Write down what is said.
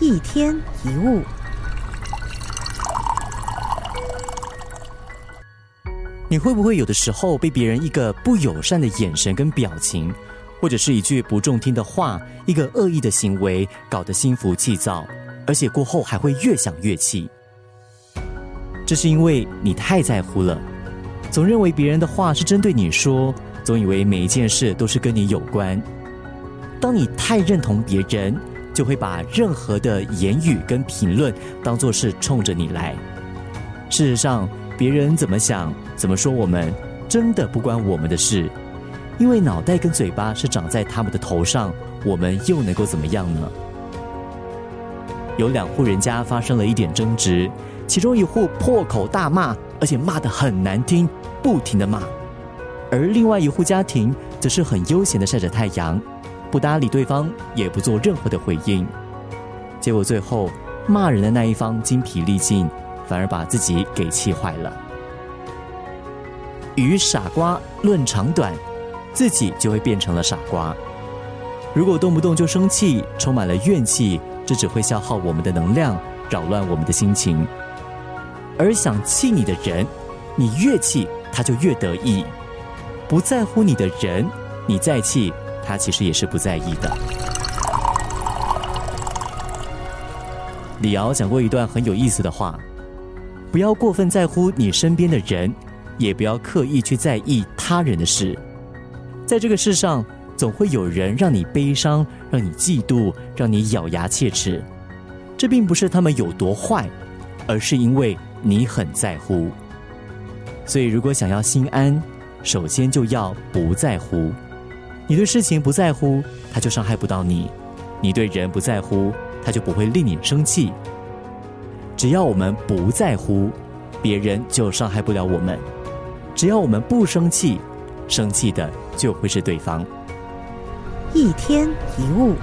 一天一物，你会不会有的时候被别人一个不友善的眼神跟表情，或者是一句不中听的话，一个恶意的行为，搞得心浮气躁，而且过后还会越想越气？这是因为你太在乎了，总认为别人的话是针对你说，总以为每一件事都是跟你有关。当你太认同别人。就会把任何的言语跟评论当做是冲着你来。事实上，别人怎么想、怎么说，我们真的不关我们的事，因为脑袋跟嘴巴是长在他们的头上，我们又能够怎么样呢？有两户人家发生了一点争执，其中一户破口大骂，而且骂得很难听，不停的骂；而另外一户家庭则是很悠闲的晒着太阳。不搭理对方，也不做任何的回应，结果最后骂人的那一方精疲力尽，反而把自己给气坏了。与傻瓜论长短，自己就会变成了傻瓜。如果动不动就生气，充满了怨气，这只会消耗我们的能量，扰乱我们的心情。而想气你的人，你越气他就越得意；不在乎你的人，你再气。他其实也是不在意的。李敖讲过一段很有意思的话：不要过分在乎你身边的人，也不要刻意去在意他人的事。在这个世上，总会有人让你悲伤，让你嫉妒，让你咬牙切齿。这并不是他们有多坏，而是因为你很在乎。所以，如果想要心安，首先就要不在乎。你对事情不在乎，他就伤害不到你；你对人不在乎，他就不会令你生气。只要我们不在乎，别人就伤害不了我们；只要我们不生气，生气的就会是对方。一天一物。